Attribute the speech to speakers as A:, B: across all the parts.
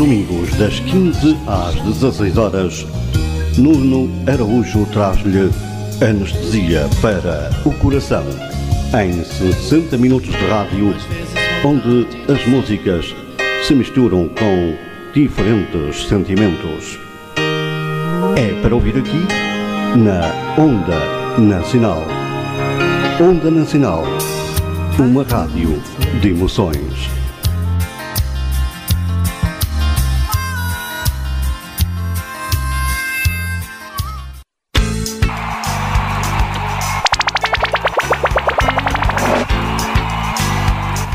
A: domingos, das 15 às 16 horas, Nuno Araújo traz-lhe anestesia para o coração. Em 60 minutos de rádio, onde as músicas se misturam com diferentes sentimentos. É para ouvir aqui na Onda Nacional. Onda Nacional, uma rádio de emoções.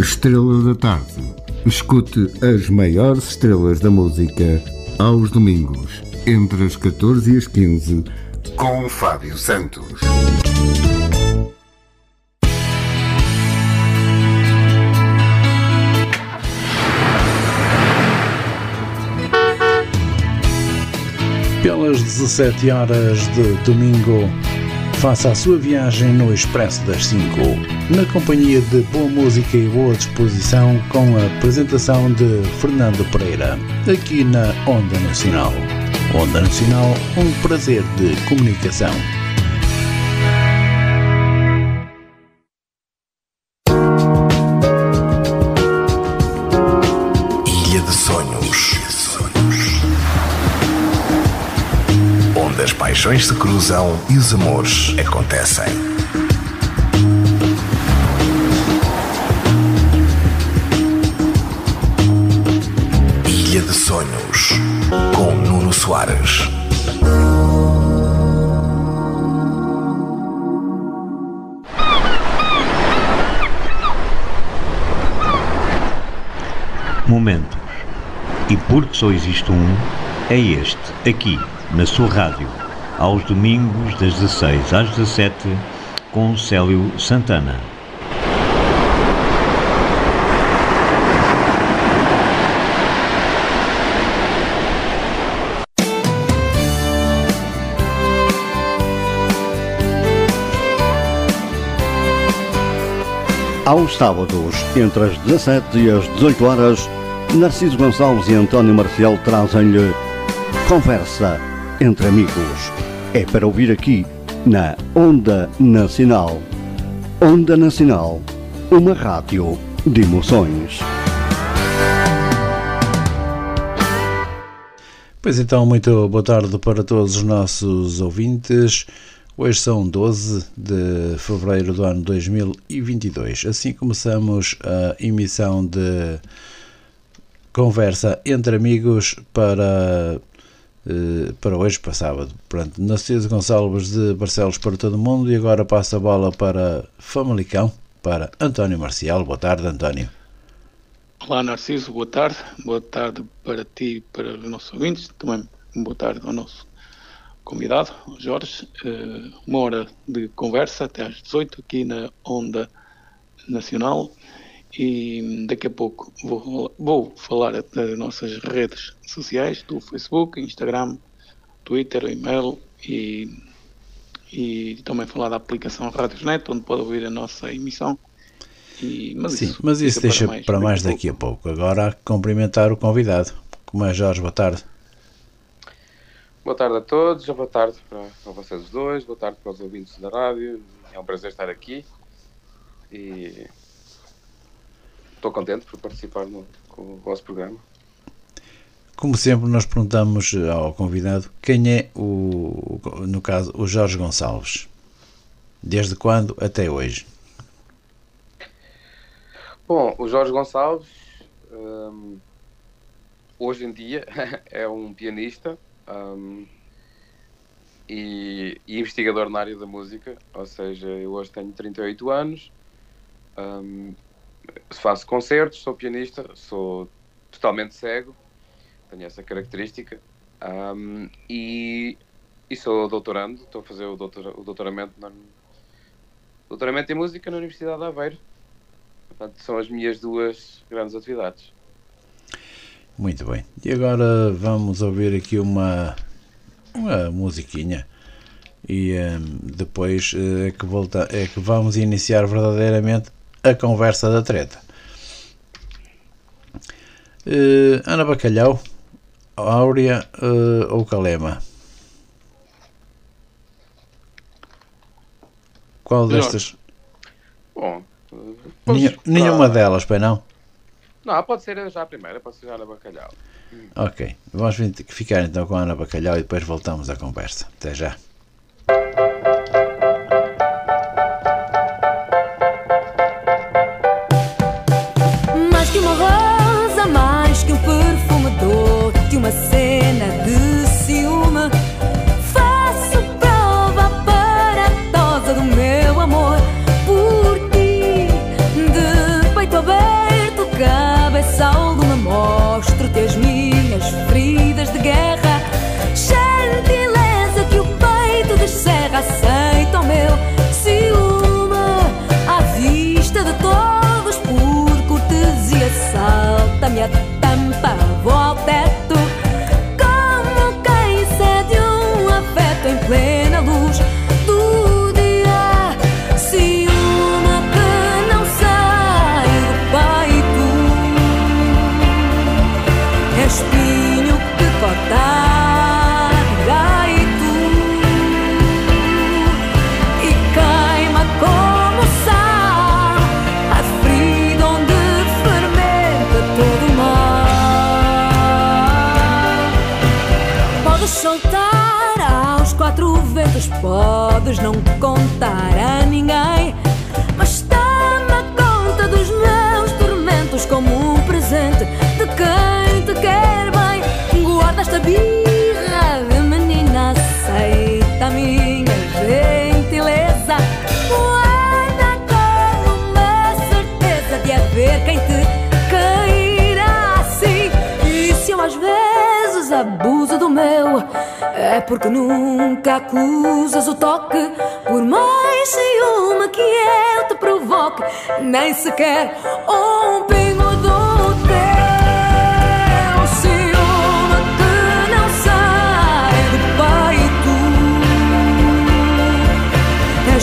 B: Estrela da Tarde. Escute as maiores estrelas da música aos domingos, entre as 14 e as 15, com Fábio Santos.
C: Pelas 17 horas de domingo, faça a sua viagem no Expresso das 5, na companhia de boa música e boa disposição, com a apresentação de Fernando Pereira, aqui na Onda Nacional. Onda Nacional, um prazer de comunicação.
D: Paixões se cruzam e os amores acontecem. Ilha de Sonhos. Com Nuno Soares.
E: Momentos. E porque só existe um, é este, aqui, na sua rádio, aos domingos das 16 às 17, com Célio Santana.
A: Aos sábados, entre as 17 e as 18 horas, Narciso Gonçalves e António Marcial trazem-lhe Conversa entre Amigos. É para ouvir aqui na Onda Nacional. Onda Nacional, uma rádio de emoções.
C: Pois então, muito boa tarde para todos os nossos ouvintes. Hoje são 12 de fevereiro do ano 2022. Assim começamos a emissão de conversa entre amigos para, para hoje, para sábado. Pronto, Narciso Gonçalves de Barcelos para todo o mundo e agora passa a bola para Famalicão, para António Marcial. Boa tarde, António.
F: Olá Narciso, boa tarde. Boa tarde para ti e para os nossos ouvintes. Também boa tarde ao nosso convidado, Jorge. Uh, uma hora de conversa até às 18 aqui na Onda Nacional. E daqui a pouco vou, vou falar das nossas redes sociais, do Facebook, Instagram, Twitter, e-mail e, e também falar da aplicação Radiosnet, onde pode ouvir a nossa emissão. E, mas
C: Sim,
F: isso,
C: mas isso deixa
F: para mais,
C: para mais daqui a pouco. Agora cumprimentar o convidado. Como é Jorge, boa tarde.
G: Boa tarde a todos, boa tarde para, para vocês os dois, boa tarde para os ouvintes da rádio. É um prazer estar aqui e estou contente por participar no, com o vosso programa.
C: Como sempre, nós perguntamos ao convidado quem é o, no caso, o Jorge Gonçalves. Desde quando até hoje?
G: Bom, o Jorge Gonçalves, hum, hoje em dia, é um pianista hum, e, e investigador na área da música, ou seja, eu hoje tenho 38 anos, hum, faço concertos, sou pianista, sou totalmente cego, tenho essa característica. Um, e, e sou doutorando, estou a fazer o, doutor, o doutoramento, na, doutoramento em música na Universidade de Aveiro. Portanto, são as minhas duas grandes atividades.
C: Muito bem. E agora vamos ouvir aqui uma, uma musiquinha. E um, depois uh, é, que volta, é que vamos iniciar verdadeiramente a conversa da treta. Uh, Ana Bacalhau, Áurea uh, ou Calema? Qual destas?
G: Bom,
C: Nenhum, nenhuma delas, pai não?
G: Não, pode ser já a primeira, pode ser já a Ana Bacalhau.
C: Ok, vamos ficar então com a Ana Bacalhau e depois voltamos à conversa. Até já.
H: Podes não contar a ninguém, porque nunca acusas o toque. Por mais ciúme que eu te provoque, nem sequer um pingo do teu ciúme que não sai do peito. É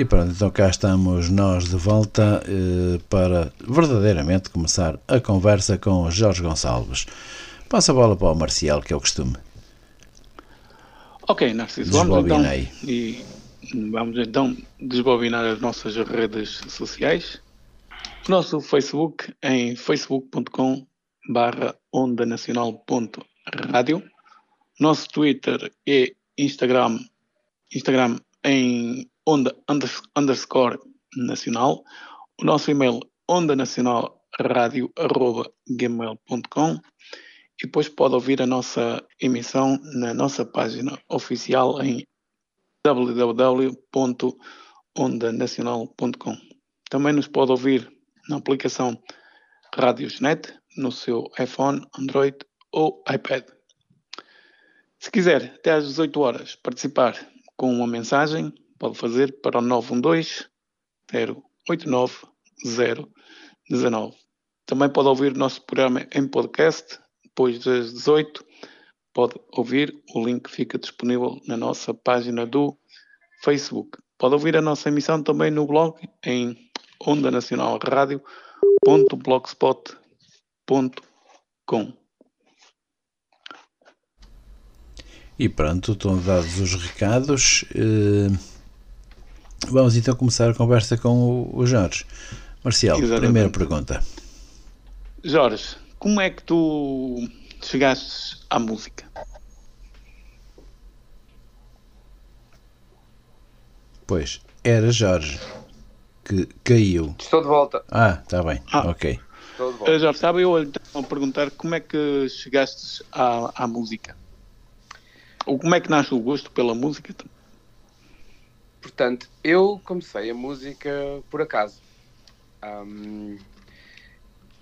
H: E
C: pronto, então cá estamos nós de volta eh, para verdadeiramente começar a conversa com o Jorge Gonçalves. Passa a bola para o Marcial, que é o costume.
F: Ok, Narciso, vamos então, e vamos então desbobinar as nossas redes sociais. O nosso Facebook em facebook.com barra ondanacional.radio. Nosso Twitter e Instagram, Instagram em onda unders- underscore nacional. O nosso e-mail onda nacional radio@gmail.com e depois pode ouvir a nossa emissão na nossa página oficial em www.ondanacional.com. Também nos pode ouvir na aplicação Radiosnet no seu iPhone, Android ou iPad. Se quiser, até às 18 horas, participar com uma mensagem, pode fazer para o 912 089 019. Também pode ouvir o nosso programa em podcast, depois das 18 pode ouvir, o link fica disponível na nossa página do Facebook. Pode ouvir a nossa emissão também no blog em ondanacionalradio.blogspot.com
C: E pronto, estão dados os recados. Eh, vamos então começar a conversa com o Jorge. Marcial,
F: Exatamente.
C: primeira pergunta.
F: Jorge, como é que tu chegaste à música?
C: Pois, era Jorge que caiu.
G: Estou de volta.
C: Ah, está bem,
F: Ah.
C: ok.
G: Estou de volta.
F: Uh, Jorge, estava eu então a perguntar como é que chegaste à, à música? Ou como é que nasce o gosto pela música?
G: Portanto, eu comecei a música por acaso. Ahm,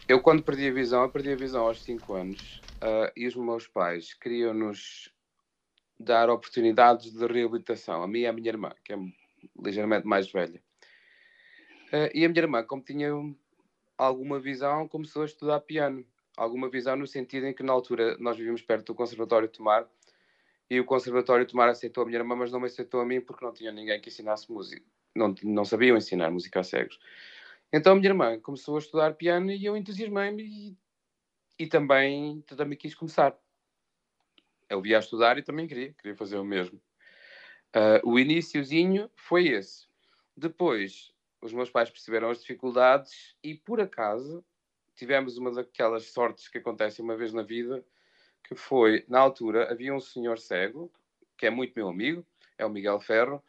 G: eu, quando perdi a visão, eu perdi a visão aos 5 anos ah, e os meus pais queriam-nos dar oportunidades de reabilitação, a mim e à minha irmã, que é ligeiramente mais velha. Ah, e a minha irmã, como tinha alguma visão, começou a estudar piano. Alguma visão no sentido em que, na altura, nós vivíamos perto do Conservatório de Tomar e o Conservatório de Tomar aceitou a minha irmã, mas não me aceitou a mim porque não tinha ninguém que ensinasse música. Não, não sabiam ensinar música a cegos. Então a minha irmã começou a estudar piano e eu entusiasmei-me e, e também, também quis começar. Eu via a estudar e também queria, queria fazer o mesmo. Ah, o iníciozinho foi esse. Depois, os meus pais perceberam as dificuldades e, por acaso, tivemos uma daquelas sortes que acontecem uma vez na vida, que foi, na altura, havia um senhor cego, que é muito meu amigo, é o Miguel Ferro.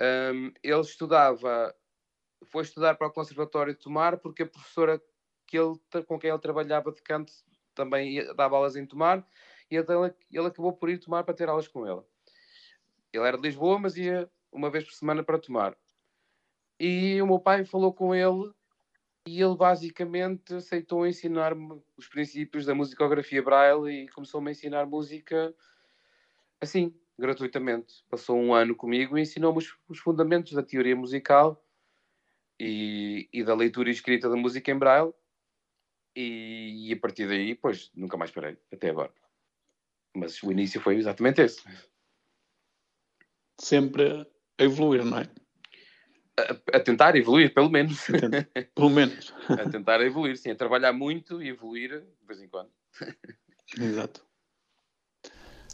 G: Ahm, ele estudava, foi estudar para o Conservatório de Tomar, porque a professora que ele, com quem ele trabalhava de canto também ia- dava aulas em Tomar, e então ele, ele acabou por ir tomar para ter aulas com ele. Ele era de Lisboa, mas ia uma vez por semana para tomar. E o meu pai falou com ele e ele basicamente aceitou ensinar-me os princípios da musicografia Braille e começou-me a ensinar música assim, gratuitamente. Passou um ano comigo e ensinou-me os, os fundamentos da teoria musical e, e da leitura e escrita da música em Braille. E, e a partir daí, pois, nunca mais parei, até agora. Mas o início foi exatamente esse.
F: Sempre a evoluir, não é?
G: A, a tentar evoluir, pelo menos.
F: Pelo menos.
G: a tentar evoluir, sim. A trabalhar muito e evoluir de vez em quando.
F: Exato.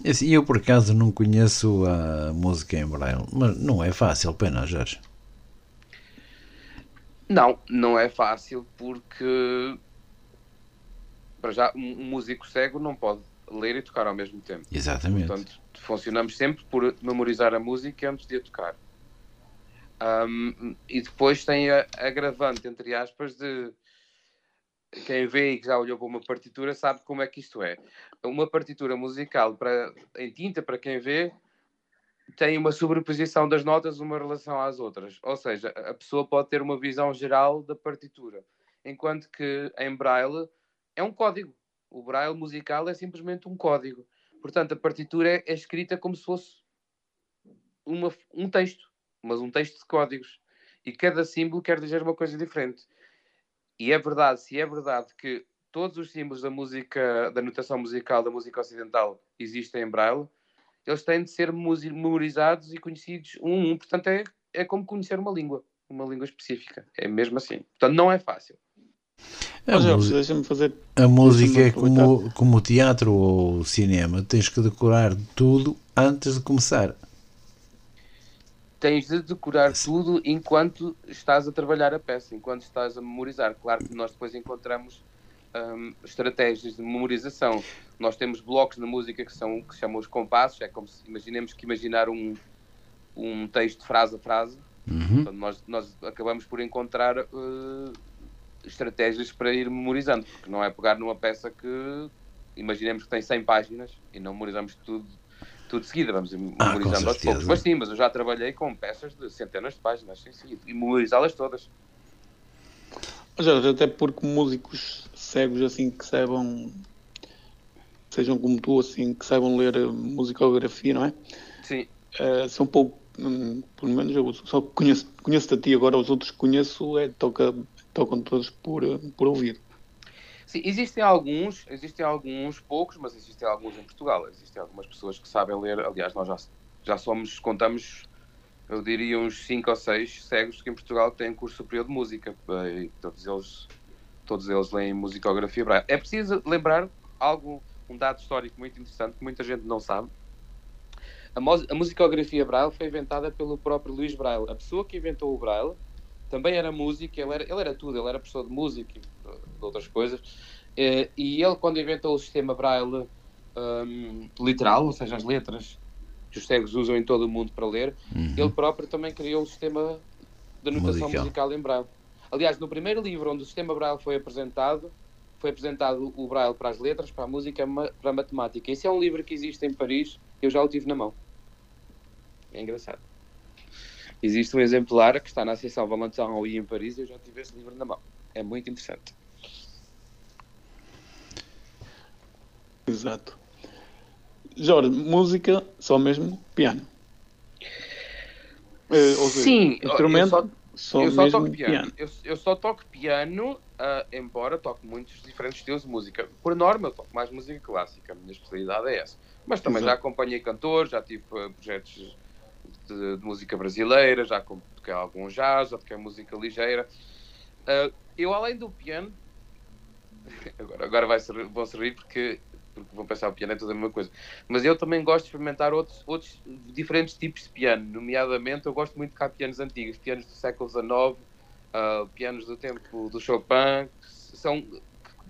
C: Assim, eu por acaso não conheço a música em Braille, mas não é fácil, pena, Jorge.
G: Não, não é fácil porque para já um músico cego não pode ler e tocar ao mesmo tempo.
C: Exatamente.
G: Portanto, funcionamos sempre por memorizar a música antes de a tocar. Ahm, e depois tem a agravante, entre aspas, de quem vê e que já olhou para uma partitura sabe como é que isto é. Uma partitura musical para, em tinta, para quem vê, tem uma sobreposição das notas uma relação às outras. Ou seja, a pessoa pode ter uma visão geral da partitura. Enquanto que em Braille é um código. O Braille musical é simplesmente um código. Portanto, a partitura é, é escrita como se fosse uma- um texto, mas um texto de códigos. E cada símbolo quer dizer uma coisa diferente. E é verdade, se é verdade que todos os símbolos da música, da notação musical, da música ocidental existem em Braille, eles têm de ser memorizados e conhecidos um a um. Portanto, é, é como conhecer uma língua, uma língua específica. É mesmo assim. Portanto, não é fácil.
C: A,
F: Jorge,
C: música-
F: deixa-me fazer.
C: a música é como, como o teatro ou o cinema, tens que decorar tudo antes de começar.
G: Tens de decorar tudo enquanto estás a trabalhar a peça, enquanto estás a memorizar. Claro que nós depois encontramos hum, estratégias de memorização. Nós temos blocos na música que são que se chamam os compassos. É como se imaginemos que imaginar um, um texto frase a frase.
C: Uhum.
G: Nós, nós acabamos por encontrar eh, estratégias para ir memorizando, porque não é pegar numa peça que imaginemos que tem 100 páginas e não memorizamos tudo, tudo de seguida, vamos
C: Ah,
G: memorizando
C: com
G: aos poucos. Mas sim, mas eu já trabalhei com peças de centenas de páginas, sim, sim, e memorizá-las todas.
F: Jorge, até porque músicos cegos assim que saibam, sejam como tu, assim, que saibam ler eh, musicografia, não é?
G: Sim,
F: Eh, são pouco, hum, pelo menos eu só conheço, conheço a ti agora, os outros que conheço é, toca, tocam todos por, eh, por ouvido.
G: Sim, existem alguns, existem alguns poucos, mas existem alguns em Portugal. Existem algumas pessoas que sabem ler. Aliás, nós já, já somos, contamos, eu diria, uns 5 ou 6 cegos que em Portugal têm curso superior de música. E todos eles, todos eles leem musicografia braille. É preciso lembrar algo, um dado histórico muito interessante que muita gente não sabe. A, a musicografia braille foi inventada pelo próprio Luís Braille. A pessoa que inventou o braille também era músico, ele era, ele era tudo, ele era professor de música de outras coisas. Eh, E ele, quando inventou o sistema Braille hum, literal, ou seja, as letras que os cegos usam em todo o mundo para ler, ele próprio também criou o sistema de anotação
C: Musical.
G: musical. em Braille. Aliás, no primeiro livro onde o sistema Braille foi apresentado, foi apresentado o Braille para as letras, para a música, para a matemática. Esse é um livro que existe em Paris, eu já o tive na mão. É engraçado. Existe um exemplar que está na seção Valentin e em Paris, eu já tive esse livro na mão. É muito interessante.
F: Exato. Jorge, música, só mesmo piano. Eh, seja,
G: Sim, eu
F: instrumento,
G: só-
F: só,
G: eu só toco piano. Eu, eu só toco piano, ah, embora toque muitos diferentes estilos de música. Por norma, eu toco mais música clássica. A minha especialidade é essa. Mas também já
F: Exato.
G: acompanhei cantores, já tive ah, projetos de, de música brasileira, já toquei algum jazz, já toquei música ligeira. Ah, eu, além do piano, agora, agora vai ser, vão se rir porque, porque vão pensar o piano é tudo a mesma coisa. Mas eu também gosto de experimentar outros, outros diferentes tipos de piano. Nomeadamente, eu gosto muito de cá pianos antigos, pianos do século XIX, ah, pianos do tempo do Chopin. que São, que,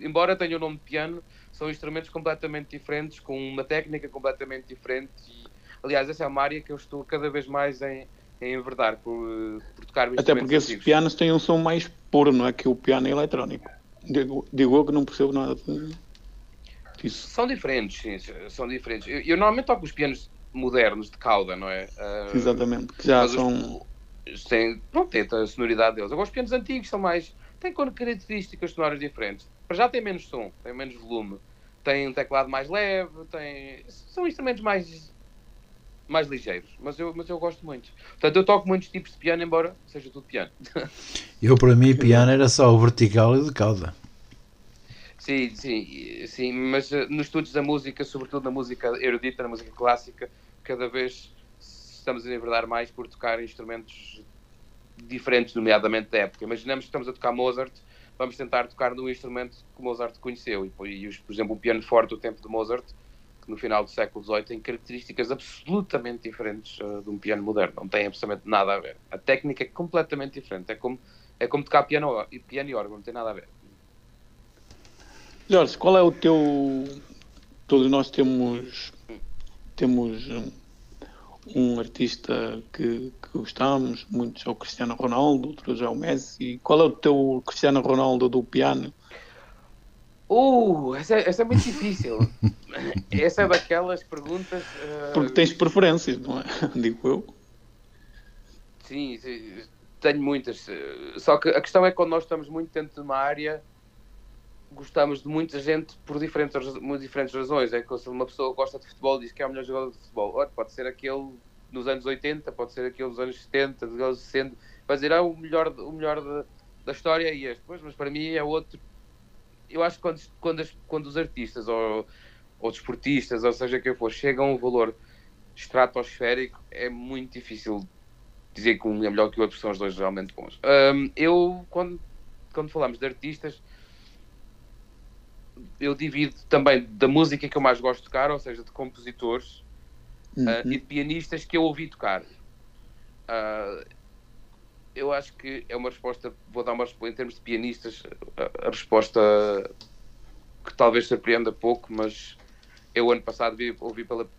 G: embora tenham o nome de piano, são instrumentos completamente diferentes, com uma técnica completamente diferente. E, aliás, essa é uma área que eu estou cada vez mais em, em enverdar por, por tocar
F: Até porque esses
G: antigos.
F: pianos têm um som mais puro, não é? Que o piano eletrónico. Digo, digo eu que não percebo nada de- disso.
G: São diferentes, sim, são diferentes. Eu, eu normalmente toco os pianos modernos de cauda, não é? Ah,
F: Exatamente. Que já
G: os-
F: são.
G: Tem, não tem a sonoridade deles. Agora os pianos antigos são mais. têm características sonoras diferentes. Para já tem menos som, tem menos volume, tem um teclado mais leve, tem. São instrumentos mais. mais ligeiros. Mas eu, mas eu gosto muito. Portanto, eu toco muitos tipos de piano, embora seja tudo piano.
C: Eu, para mim, piano era só o vertical e de cauda.
G: Sim, sim, sim, mas eh, nos estudos da música, sobretudo na música erudita, na música clássica, cada vez estamos a enverdar mais por tocar instrumentos diferentes, nomeadamente da época. Imaginamos que estamos a tocar Mozart, vamos tentar tocar num instrumento que Mozart conheceu. E, e por exemplo, o piano forte do tempo de Mozart, que no final do século XVIII tem características absolutamente diferentes eh, de um piano moderno. Não tem absolutamente nada a ver. A técnica é completamente diferente. É como, é como tocar piano, piano e órgão, não tem nada a ver.
F: Jorge, qual é o teu. Todos nós temos. Temos um, um artista que, que gostamos, muitos é o Cristiano Ronaldo, outros é o Messi. Qual é o teu Cristiano Ronaldo do piano?
G: Uh, essa, é- essa é muito difícil. essa é daquelas perguntas. eh,
F: Porque tens preferências, não é? Digo eu.
G: Sim, sim, tenho muitas. Só que a questão é que quando nós estamos muito dentro de uma área, gostamos de muita gente por diferentes, muito diferentes razões. É que se uma pessoa gosta de futebol diz que é o melhor jogador de futebol. Olha, pode ser aquele nos anos 80, pode ser aquele dos anos 70, dos anos 60. Vai dizer, ah, o melhor, o melhor da- da história é este. Pois, mas para mim é outro. Eu acho que quando, quando, as- quando os artistas ou, ou desportistas, ou seja quem for, chegam a um valor estratosférico, é muito difícil dizer que um é melhor que o outro, são os dois realmente bons. Hum, eu, quando, quando falamos de artistas, eu divido também da música que eu mais gosto de tocar, ou seja, de compositores ah, e de pianistas que eu ouvi tocar. Ah, eu acho que é uma resposta, vou dar uma resposta em termos de pianistas, a, a resposta que talvez surpreenda pouco, mas eu ano passado vi, ouvi pela,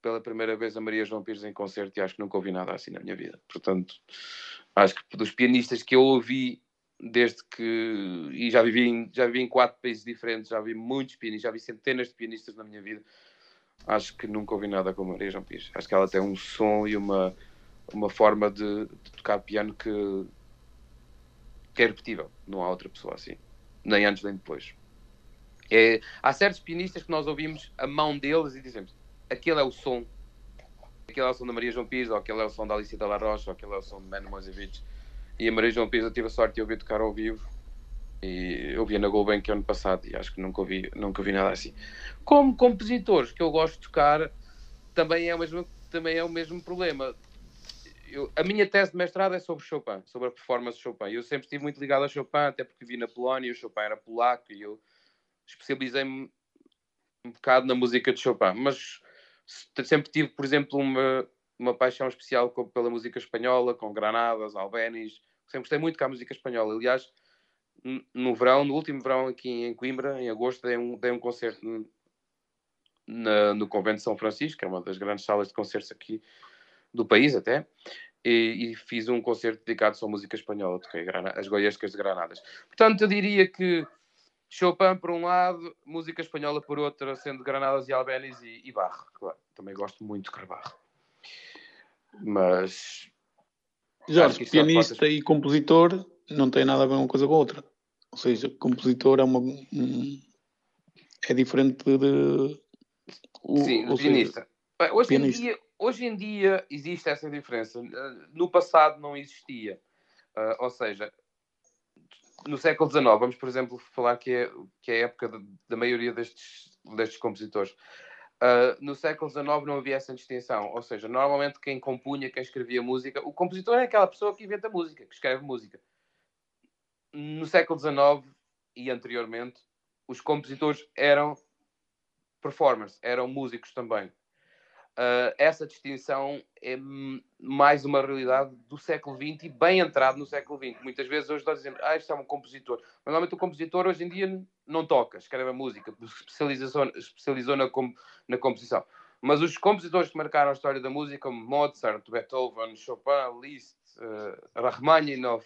G: pela primeira vez a Maria João Pires em concerto e acho que nunca ouvi nada assim na minha vida. Portanto, acho que dos pianistas que eu ouvi desde que. E já vivi, em, já vivi em quatro países diferentes, já vi muitos pianistas, já vi centenas de pianistas na minha vida. Acho que nunca ouvi nada como Maria João Pires. Acho que ela tem um som e uma, uma forma de, de tocar piano que, que é repetível. Não há outra pessoa assim. Nem antes nem depois. É, há certos pianistas que nós ouvimos a mão deles e dizemos aquele é o som. Aquele é o som da Maria João Pires, ou aquele é o som da Alicia La Rocha, ou aquele é o som de Mano Mozevich. E a Maria João eu tive a sorte de ouvir tocar ao vivo. E eu via na Gulbenkian ano passado e acho que nunca ouvi, nunca ouvi nada assim. Como compositores que eu gosto de tocar, também é o mesmo, também é o mesmo problema. Eu, a minha tese de mestrado é sobre Chopin, sobre a performance de Chopin. Eu sempre estive muito ligado a Chopin, até porque vi na Polónia, o Chopin era polaco e eu especializei-me um bocado na música de Chopin. Mas sempre tive, por exemplo, uma, uma paixão especial com, pela música espanhola, com Granadas, Albéniz. Sempre gostei muito com a música espanhola. Aliás, no verão, no último verão aqui em Coimbra, em agosto, dei um, dei um concerto na, no Convento de São Francisco, que é uma das grandes salas de concertos aqui do país até, e, e fiz um concerto dedicado só à música espanhola, toquei as goiescas de Granadas. Portanto, eu diria que Chopin por um lado, música espanhola por outro, sendo Granadas e Albéniz e, e Barro, claro. Também gosto muito de Carbarro. Mas...
F: Jorge, pianista e compositor não tem nada a ver uma coisa com a outra. Ou seja, compositor é uma. é diferente de.
G: O, Sim, o pianista. Bem, hoje, pianista. Em dia, hoje em dia existe essa diferença. No passado não existia. Uh, ou seja, no século XIX, vamos por exemplo falar que é, que é a época de, da maioria destes, destes compositores. Uh, no século XIX não havia essa distinção, ou seja, normalmente quem compunha, quem escrevia música, o compositor é aquela pessoa que inventa música, que escreve música no século XIX e anteriormente, os compositores eram performers, eram músicos também. Uh, essa distinção é mais uma realidade do século XX e bem entrado no século XX. Muitas vezes hoje nós dizemos, ah, este é um compositor. Mas normalmente o compositor hoje em dia não toca, escreve a música, especializou, especializou na, com, na composição. Mas os compositores que marcaram a história da música, como Mozart, Beethoven, Chopin, Liszt, uh, Rachmaninoff,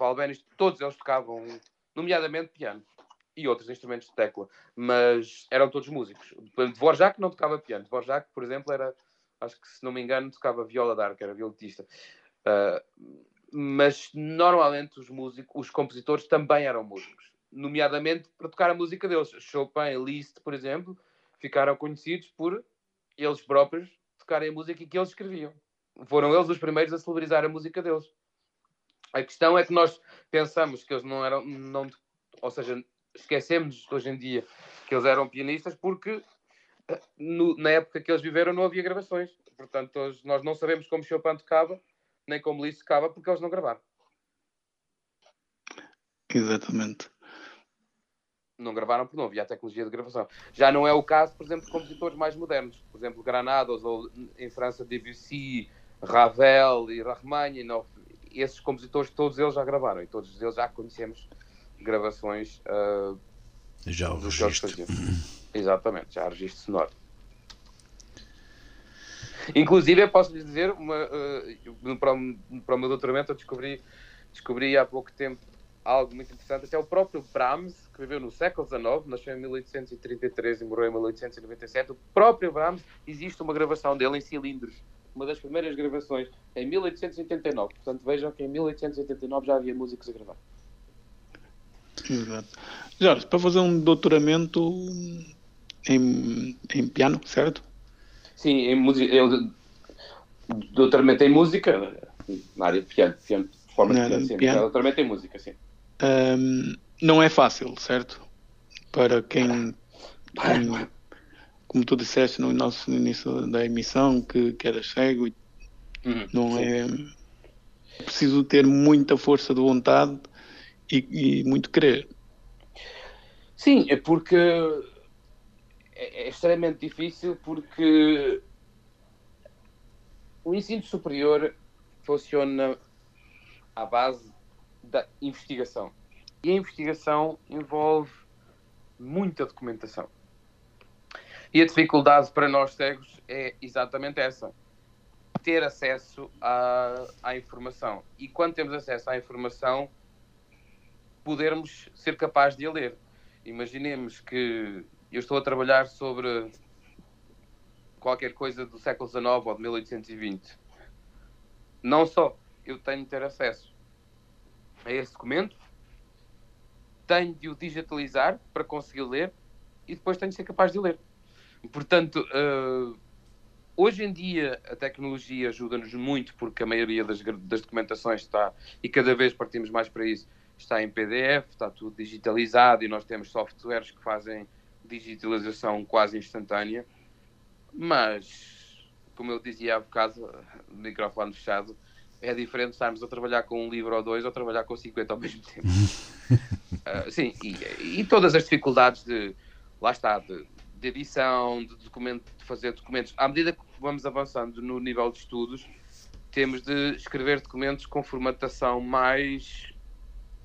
G: todos eles tocavam, nomeadamente piano e outros instrumentos de tecla, mas eram todos músicos. Dvorak não tocava piano. Dvorak, por exemplo, era, acho que se não me engano, tocava viola d'arco, era violetista. Uh, mas normalmente os músicos, os compositores também eram músicos, nomeadamente para tocar a música deles. Chopin e Liszt, por exemplo, ficaram conhecidos por eles próprios tocarem a música que eles escreviam. Foram eles os primeiros a celebrizar a música deles. A questão é que nós pensamos que eles não eram, não, ou seja, esquecemos hoje em dia que eles eram pianistas porque eh, no, na época que eles viveram não havia gravações. Portanto, nós não sabemos como Chopin tocava, nem como Liszt tocava, porque eles não gravaram.
F: Exatamente.
G: Não gravaram porque não havia a tecnologia de gravação. Já não é o caso, por exemplo, de compositores mais modernos. Por exemplo, Granados, ou em França, Debussy, Ravel e Rachmaninoff esses compositores, todos eles já gravaram e todos eles já conhecemos gravações uh,
C: já o registro.
G: Exatamente, já há registro sonoro. Inclusive, eu posso lhes dizer, uma, uh, para, o, para o meu doutoramento, eu descobri, descobri há pouco tempo algo muito interessante. Até o próprio Brahms, que viveu no século XIX, nasceu em 1833 e morreu em 1897. O próprio Brahms, existe uma gravação dele em cilindros uma das primeiras gravações em 1889. Portanto, vejam que em 1889 já havia músicos a gravar.
F: Exato. Jorge, para fazer um doutoramento em, em piano, certo?
G: Sim, em música. Eu, doutoramento em música, na área de piano, piano de forma de piano, sim, piano. doutoramento em música, sim.
F: Um, não é fácil, certo? Para quem, quem como tu disseste no nosso no início da emissão, que, que era cego, uhum, não sim. é preciso ter muita força de vontade e, e muito querer.
G: Sim, é porque é, é extremamente difícil porque o ensino superior funciona à base da investigação. E a investigação envolve muita documentação. E a dificuldade para nós cegos é exatamente essa: ter acesso à, à informação. E quando temos acesso à informação, podermos ser capazes de a ler. Imaginemos que eu estou a trabalhar sobre qualquer coisa do século XIX ou de 1820. Não só eu tenho de ter acesso a esse documento, tenho de o digitalizar para conseguir ler e depois tenho de ser capaz de ler. Portanto, uh, hoje em dia a tecnologia ajuda-nos muito porque a maioria das, das, documentações está, e cada vez partimos mais para isso, está em PDF, está tudo digitalizado e nós temos softwares que fazem digitalização quase instantânea. Mas, como eu dizia há bocado, microfone fechado, é diferente estarmos a trabalhar com um livro ou dois ou trabalhar com 50 ao mesmo tempo. uh, sim, e, e, todas as dificuldades de, lá está, de, de edição, de, documento, de fazer documentos. À medida que vamos avançando no nível de estudos, temos de escrever documentos com formatação mais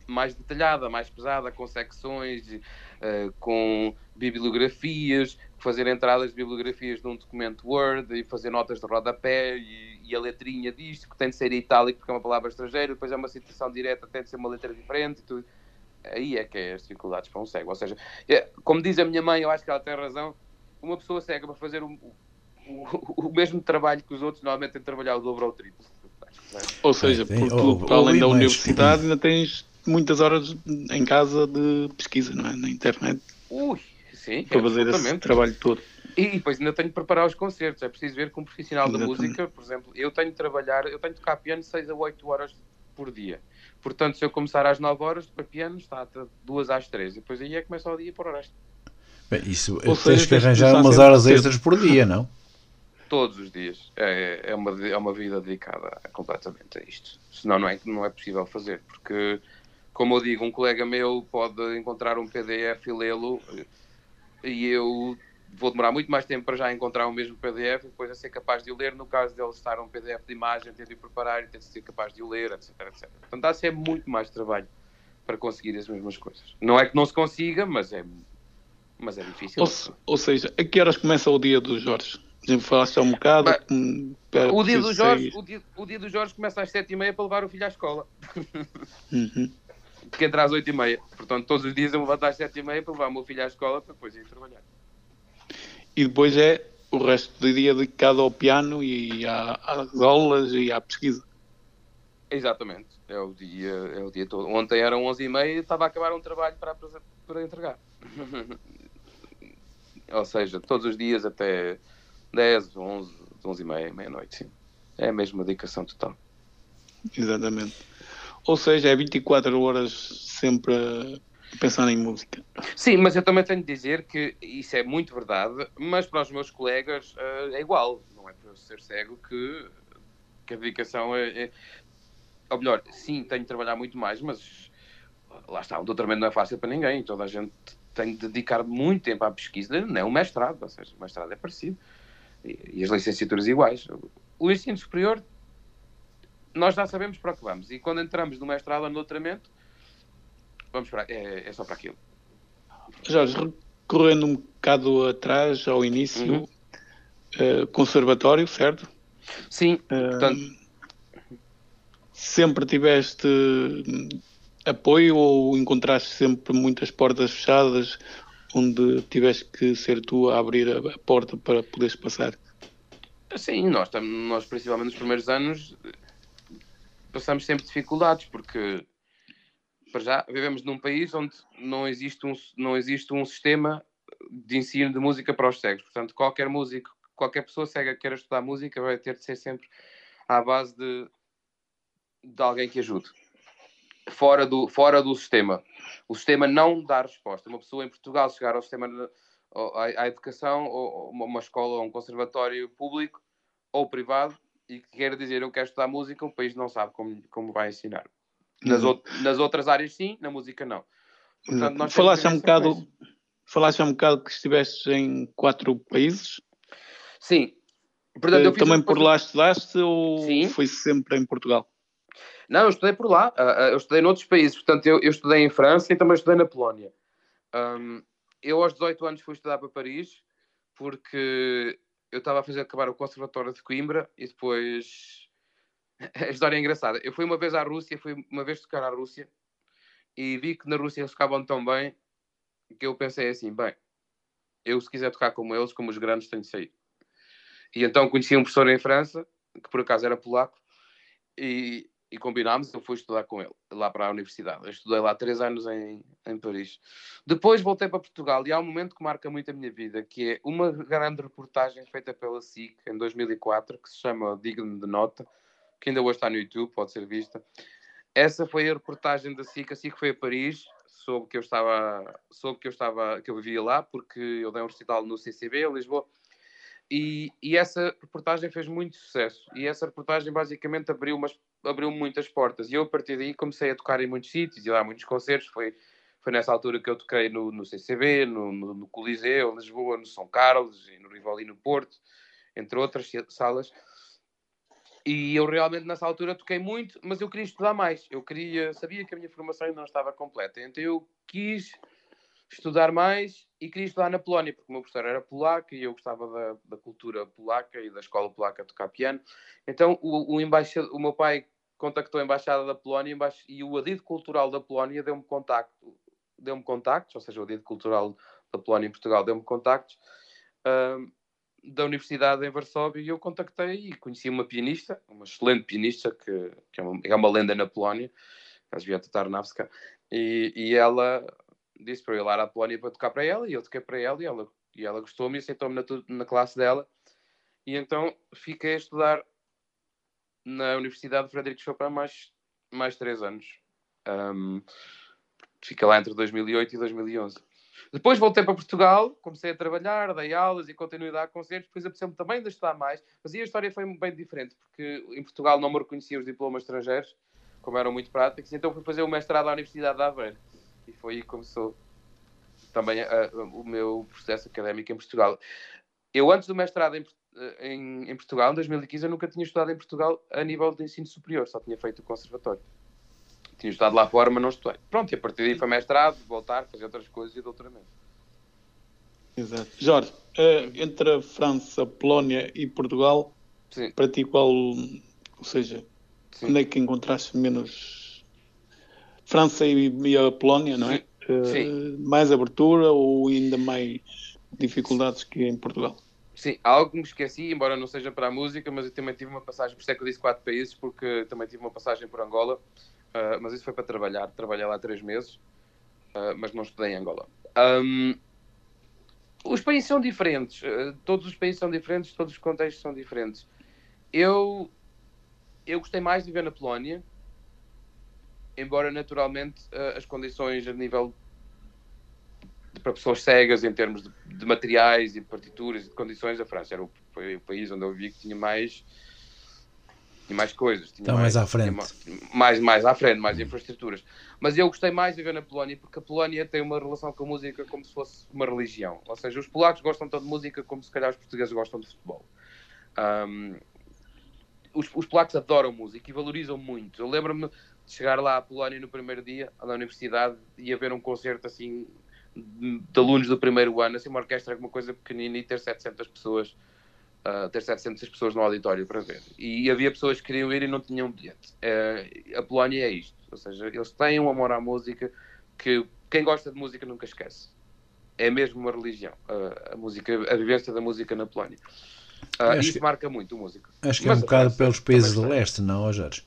G: mais detalhada, mais pesada, com secções, uh, com bibliografias, fazer entradas de bibliografias num documento Word e fazer notas de rodapé e, e, a letrinha disto, que tem de ser itálico porque é uma palavra estrangeira, depois é uma citação direta, tem de ser uma letra diferente e tudo. Aí é que é as dificuldades para um cego. Ou seja, é, como diz a minha mãe, eu acho que ela tem razão, uma pessoa cega para fazer o, o, o mesmo trabalho que os outros, normalmente tem de trabalhar o dobro ou o triplo.
F: Ou seja, porque tu, para além da universidade, ainda tens muitas horas em casa de pesquisa, não é? Na internet.
G: Ui, sim.
F: Para fazer esse trabalho todo.
G: E depois ainda tenho de preparar os concertos. É preciso ver que um profissional da música, por exemplo, eu tenho de trabalhar, eu tenho de tocar piano 6 a 8 horas por dia. Portanto, se eu começar às 9 horas, para piano está de 2 às 3. E depois aí é que começa o dia por o resto.
C: Bem, isso, Ou tens seja, que arranjar umas horas extras por dia, não?
G: Todos os dias. É, é, uma, é uma vida dedicada completamente a isto. Senão não é, não é possível fazer. Porque como eu digo, um colega meu pode encontrar um PDF e lê-lo e eu vou demorar muito mais tempo para já encontrar o mesmo PDF e depois a ser capaz de o ler. No caso dele estar um PDF de imagem, ter de o preparar e ter de ser capaz de o ler, etc, etc. Portanto, há sempre muito mais trabalho para conseguir as mesmas coisas. Não é que não se consiga, mas é, mas é difícil.
F: Ou, ou seja, a que horas começa o dia dos Jorge? Exemplo, falaste há um bocado.
G: Mas, o, dia do Jorge, o, dia, o dia do Jorge começa às sete e meia para levar o filho à escola.
F: Uhum
G: que entra às 8h30. Portanto, todos os dias eu me levanto às 7h30 para levar o meu filho à escola para depois ir trabalhar.
F: E depois é o resto do dia dedicado ao piano e às aulas e à pesquisa.
G: Exatamente. É o dia, é o dia todo. Ontem eram 11h30 e estava a acabar um trabalho para, para entregar. Ou seja, todos os dias até 10, 11, 11h30, meia-noite, sim. É a mesma dedicação total.
F: Exatamente. Ou seja, é 24 horas sempre pensar em música.
G: Sim, mas eu também tenho de dizer que isso é muito verdade, mas para os meus colegas uh, é igual. Não é por eu ser cego que, que a dedicação é, é. Ou melhor, sim, tenho de trabalhar muito mais, mas lá está, o doutoramento não é fácil para ninguém. Toda a gente tem de dedicar muito tempo à pesquisa, não é um mestrado, ou seja, o mestrado é parecido. E, e as licenciaturas iguais. O ensino superior nós já sabemos para o que vamos. E quando entramos no mestrado ou no doutoramento, vamos para, é, é só para aquilo.
F: Jorge, recorrendo um bocado atrás, ao início, uhum. uh, conservatório, certo?
G: Sim, uh, portanto...
F: Sempre tiveste apoio ou encontraste sempre muitas portas fechadas onde tiveste que ser tu a abrir a, a porta para poderes passar?
G: Sim, nós, nós principalmente nos primeiros anos passamos sempre dificuldades, porque para já vivemos num país onde não existe um, não existe um sistema de ensino de música para os cegos. Portanto, qualquer músico, qualquer pessoa cega que queira estudar música vai ter de ser sempre à base de, de alguém que ajude. Fora do, fora do sistema. O sistema não dá resposta. Uma pessoa em Portugal chegar ao sistema, à, educação, ou uma escola ou um conservatório público ou privado, e que quer dizer eu quero estudar música, o país não sabe como, como vai ensinar. Nas, uhum. nas outras áreas sim, na música não.
F: Portanto, falaste, um bocado, falaste um bocado que estiveste em quatro países.
G: Sim.
F: Portanto, eu também por lá estudaste ou sim. foi sempre em Portugal?
G: Não, eu estudei por lá. Ah, ah, eu estudei noutros países. Portanto, eu, eu estudei em França e também estudei na Polónia. Um, eu aos 18 anos fui estudar para Paris porque eu estava a fazer acabar o Conservatório de Coimbra e depois. a história é engraçada. Eu fui uma vez à Rússia, fui uma vez tocar à Rússia e vi que na Rússia eles tocavam tão bem que eu pensei assim: bem, eu se quiser tocar como eles, como os grandes, tenho de sair. E então conheci um professor em França, que por acaso era polaco, e, e combinámos, eu fui estudar com ele, lá para a universidade. Eu estudei lá três anos em, em Paris. Depois voltei para Portugal e há um momento que marca muito a minha vida, que é uma grande reportagem feita pela SIC em 2004, que se chama Digno de Nota, que ainda hoje está no YouTube, pode ser vista. Essa foi a reportagem da SIC, a SIC foi a Paris, soube que eu estava, soube que eu estava, que eu vivia lá, porque eu dei um recital no CCB, em Lisboa, e, e, essa reportagem fez muito sucesso. E essa reportagem basicamente abriu, umas, abriu muitas portas. E eu, a partir daí, comecei a tocar em muitos sítios e dar muitos concertos. Foi, foi nessa altura que eu toquei no, no CCB, no, no, no Coliseu, em Lisboa, no São Carlos, no Rivoli no Porto, entre outras salas. E eu realmente nessa altura toquei muito, mas eu queria estudar mais. Eu queria, sabia que a minha formação ainda não estava completa. Então eu quis estudar mais e queria estudar na Polónia, porque o meu professor era polaco e eu gostava da, da cultura polaca e da escola polaca a tocar piano. Então o, o, embaixador, o meu pai contactou a embaixada da Polónia e o adido cultural da Polónia deu-me contacto, deu-me contactos, ou seja, o adido cultural da Polónia em Portugal deu-me contactos uh, da Universidade em Varsóvia e eu contactei e conheci uma pianista, uma excelente pianista que, que é, uma, é uma lenda na Polónia, Kazvieta Tarnavska, e, e ela disse para eu ir lá à Polónia para tocar para ela, e eu toquei para ela, e ela, e ela gostou-me e aceitou-me na, na classe dela. E então fiquei a estudar na Universidade de Frederico Chopin mais, mais três anos. Um, fiquei lá entre 2008 e 2011. Depois voltei para Portugal, comecei a trabalhar, dei aulas e continuei a dar concertos. Depois apeteceu-me também de estudar mais. Mas aí a história foi bem diferente, porque em Portugal não me reconhecia os diplomas estrangeiros, como eram muito práticos, então fui fazer o mestrado à Universidade de Aveiro e foi aí que começou também a, a, o meu processo académico em Portugal. Eu, antes do mestrado em, em, em, Portugal, em 2015, eu nunca tinha estudado em Portugal a nível de ensino superior, só tinha feito o conservatório. Tinha estudado lá fora, mas não estudei. Pronto, e a partir daí foi mestrado, voltar, fazer outras coisas e doutoramento.
F: Exato. Jorge, uh, entre a França, Polónia e Portugal, Sim. para ti qual, ou seja, Sim. onde é que encontraste menos França e a Polónia, não é? Uh, mais abertura ou ainda mais dificuldades que em Portugal?
G: Sim, algo que me esqueci, embora não seja para a música, mas eu também tive uma passagem, por isso é que eu disse quatro países, porque também tive uma passagem por Angola, uh, mas isso foi para trabalhar, trabalhei lá três meses, uh, mas não estudei em Angola. Um, os países são diferentes, uh, todos os países são diferentes, todos os contextos são diferentes. Eu, eu gostei mais de viver na Polónia, embora naturalmente as condições a nível para pessoas cegas em termos de, de, materiais e de partituras e de condições, a França era o, foi o país onde eu vi que tinha mais tinha mais coisas, tinha
C: então, mais, mais à frente.
G: Mais, mais à frente, mais infraestruturas. Mas eu gostei mais de viver na Polónia porque a Polónia tem uma relação com a música como se fosse uma religião. Ou seja, os polacos gostam tanto de música como se calhar os portugueses gostam de futebol. Um, os, os polacos adoram música e valorizam muito. Eu lembro-me chegar lá à Polónia no primeiro dia, na universidade, e haver um concerto assim de alunos do primeiro ano, assim uma orquestra alguma coisa pequenina e ter 700 pessoas, uh, ter 700 pessoas no auditório para ver. E havia pessoas que queriam ir e não tinham bilhete. Uh, a Polónia é isto, ou seja, eles têm um amor à música que quem gosta de música nunca esquece. É mesmo uma religião, uh, a música, a vivência da música na Polónia. Uh, isso que, marca muito a música.
C: Acho que é Mas é um bocado pelos países do leste, não, Jorge?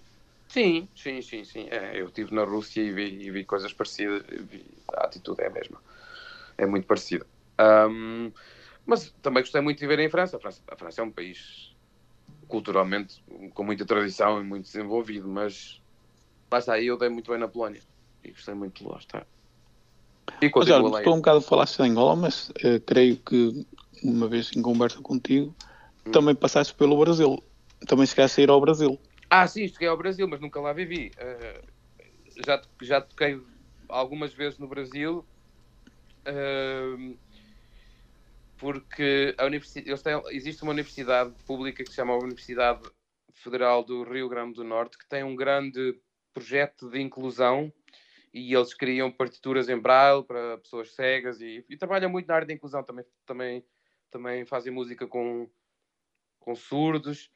G: Sim, sim, sim, sim. É, eu estive na Rússia e vi, e vi coisas parecidas. Vi, a atitude é a mesma. É muito parecida. Um, mas também gostei muito de viver em França. A, França. a França é um país culturalmente com muita tradição e muito desenvolvido, mas lá está, eu dei muito bem na Polónia e gostei muito de lá estar.
F: E mas, olha, estou um bocado a falar sem Angola, mas uh, creio que uma vez em conversa contigo hum. também passaste pelo Brasil. Também chegaste a ir ao Brasil.
G: Ah, sim, cheguei ao Brasil, mas nunca lá vivi. Uh, já, já toquei algumas vezes no Brasil. Uh, porque a existe uma universidade pública que se chama Universidade Federal do Rio Grande do Norte, que tem um grande projeto de inclusão e eles criam partituras em braille para pessoas cegas e, e trabalham muito na área da inclusão. Também, também, também fazem música com, com surdos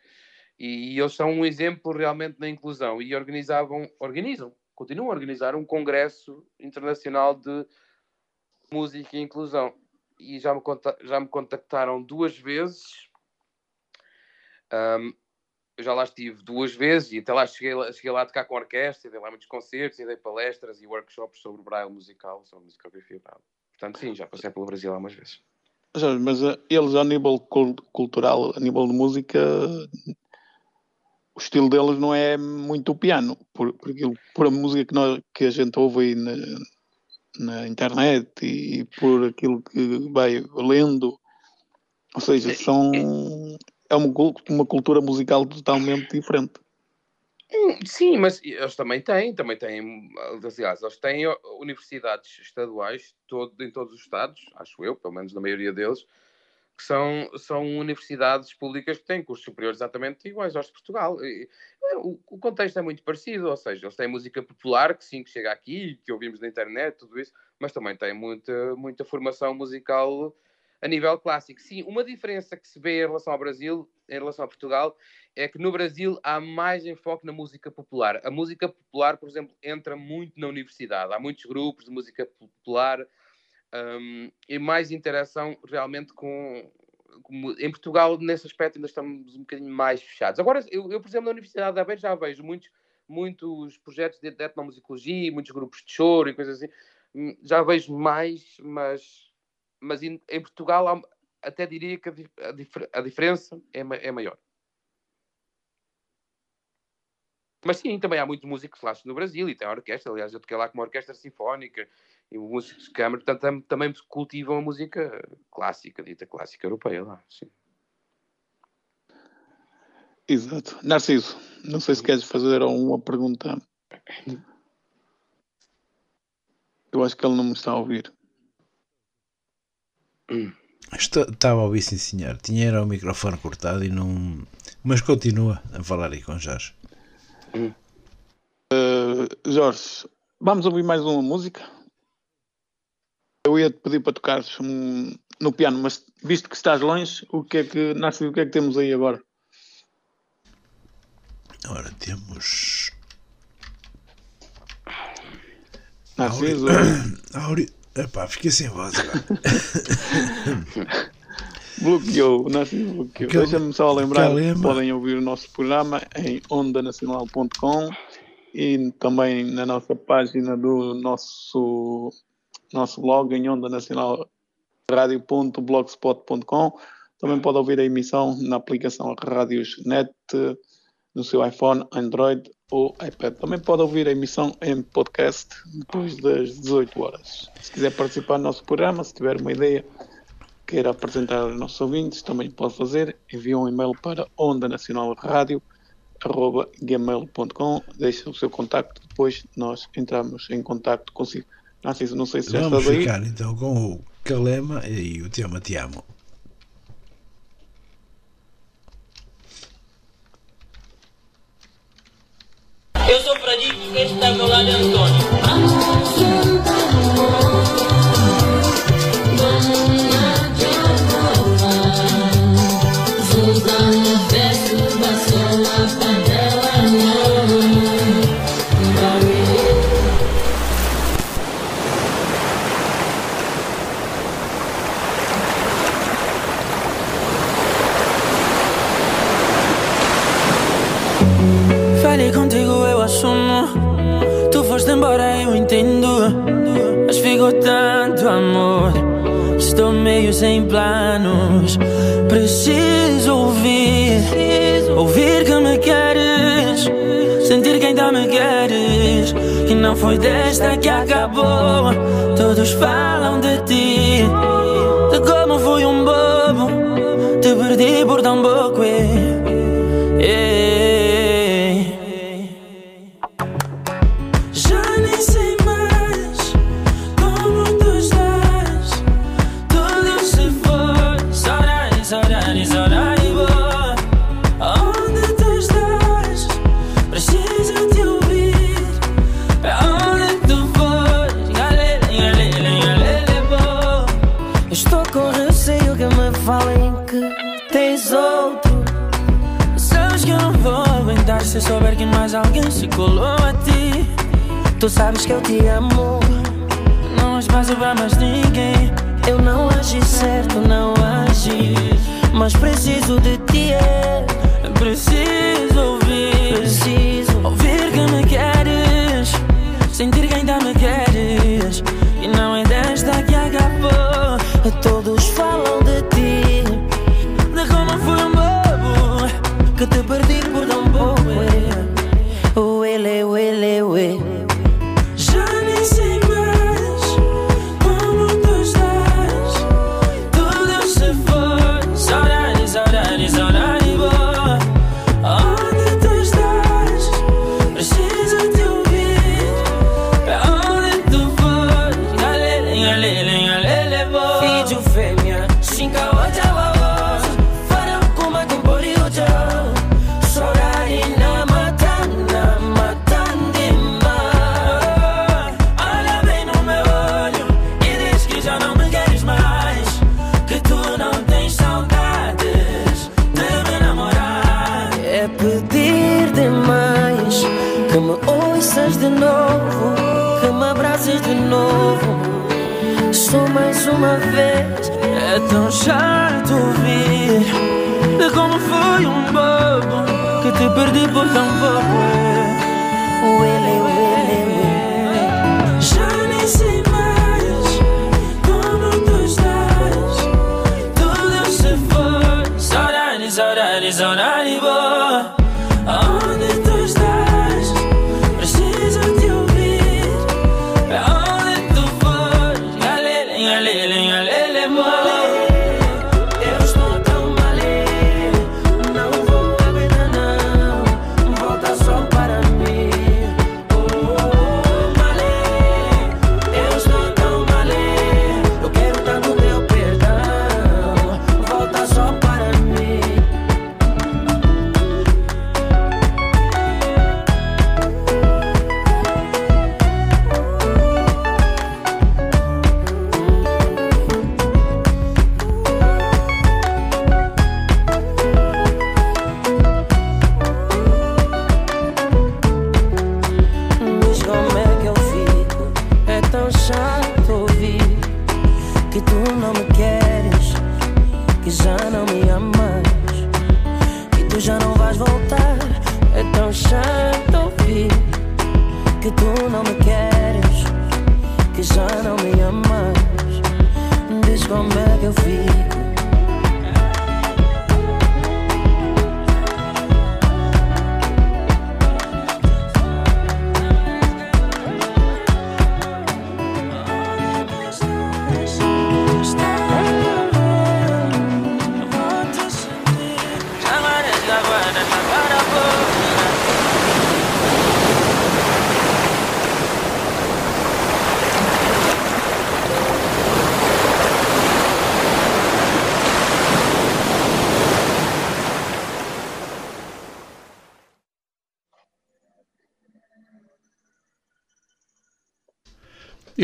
G: e, eles são um exemplo realmente na inclusão e organizavam, organizam continuam a organizar um congresso internacional de música e inclusão. E já me, já me contactaram duas vezes. Um, eu já lá estive duas vezes e até lá cheguei, cheguei lá a tocar com orquestra, dei lá muitos concertos, e dei palestras e workshops sobre braille musical, sobre musicografia braille. Portanto, sim, já passei pelo Brasil algumas vezes.
F: Mas uh, eles, a nível cultural, a nível de música, o estilo deles não é muito o piano, por, por, por a música que, nós, que a gente ouve aí na, na internet e por aquilo que vai lendo. Ou seja, são, é uma, uma cultura musical totalmente diferente.
G: Hum, sim, mas eles também têm, também têm, aliás, eles têm universidades estaduais todo, em todos os estados, acho eu, pelo menos na maioria deles, que são, são universidades públicas que têm cursos superiores exatamente iguais aos de Portugal. E, o, o, contexto é muito parecido, ou seja, eles têm música popular, que sim, que chega aqui, que ouvimos na internet, tudo isso, mas também têm muita, muita formação musical a nível clássico. Sim, uma diferença que se vê em relação ao Brasil, em relação a Portugal, é que no Brasil há mais enfoque na música popular. A música popular, por exemplo, entra muito na universidade. Há muitos grupos de música popular um, e mais interação realmente com, com, em Portugal nesse aspecto ainda estamos um bocadinho mais fechados. Agora eu, eu por exemplo na Universidade da Aveiro já vejo muitos muitos projetos de, etnomusicologia muitos grupos de choro e coisas assim. Hum, já vejo mais mas mas em, em Portugal há, até diria que a, a, a diferença é, é maior. Mas sim, também há muitos músicos lá no Brasil e tem a orquestra. Aliás, eu toquei lá com uma orquestra sinfónica e músicos de câmara, portanto, também cultivam a música clássica, dita clássica europeia lá. Sim.
F: Exato. Narciso, não sei se queres fazer uma pergunta. Eu acho que ele não me está a ouvir.
C: estava a ouvir, sim, senhor. Tinha era o microfone cortado e não. Mas continua a falar aí com Jorge.
F: Uh, Jorge, vamos ouvir mais uma música? Eu ia te pedir para tocares um, no piano, mas visto que estás longe, o que é que, Nasce, o que é que temos aí agora?
C: Ora, temos.
F: Narciso.
C: Auri... Epá, fiquei sem voz agora.
F: bloqueou, Narciso bloqueou. Deixa-me só lembrar que podem ouvir o nosso programa em ondanacional.com e também na nossa página do nosso, nosso blog em ondanacionalradio.blogspot.com. Também pode ouvir a emissão na aplicação Rádios Net no seu iPhone, Android ou iPad. Também pode ouvir a emissão em podcast depois das 18 horas. Se quiser participar do nosso programa, se tiver uma ideia queira apresentar aos nossos ouvintes, também pode fazer. Envia um e-mail para onda nacional rádio gmail.com deixa o seu contacto, depois nós entramos em contacto consigo. Narciso, não sei se já
C: Vamos
F: estás
C: aí. Vamos ficar então com o Calema e o tema Te Amo.
I: Eu sou Fradique, este é o meu lado Antônio.
J: Planos. Preciso ouvir, ouvir que me queres, sentir que ainda me queres. Que não foi desta que acabou. Todos falam de ti, de como fui um bobo. Te perdi por tão pouco. Tu sabes que eu te amo. Não espaço pra mais ninguém. Eu não agi certo, não agi. Mas preciso de ti, é. Preciso novo. Só mais uma vez, é tão chato ouvir como fui um bobo que te perdi por tão pouco.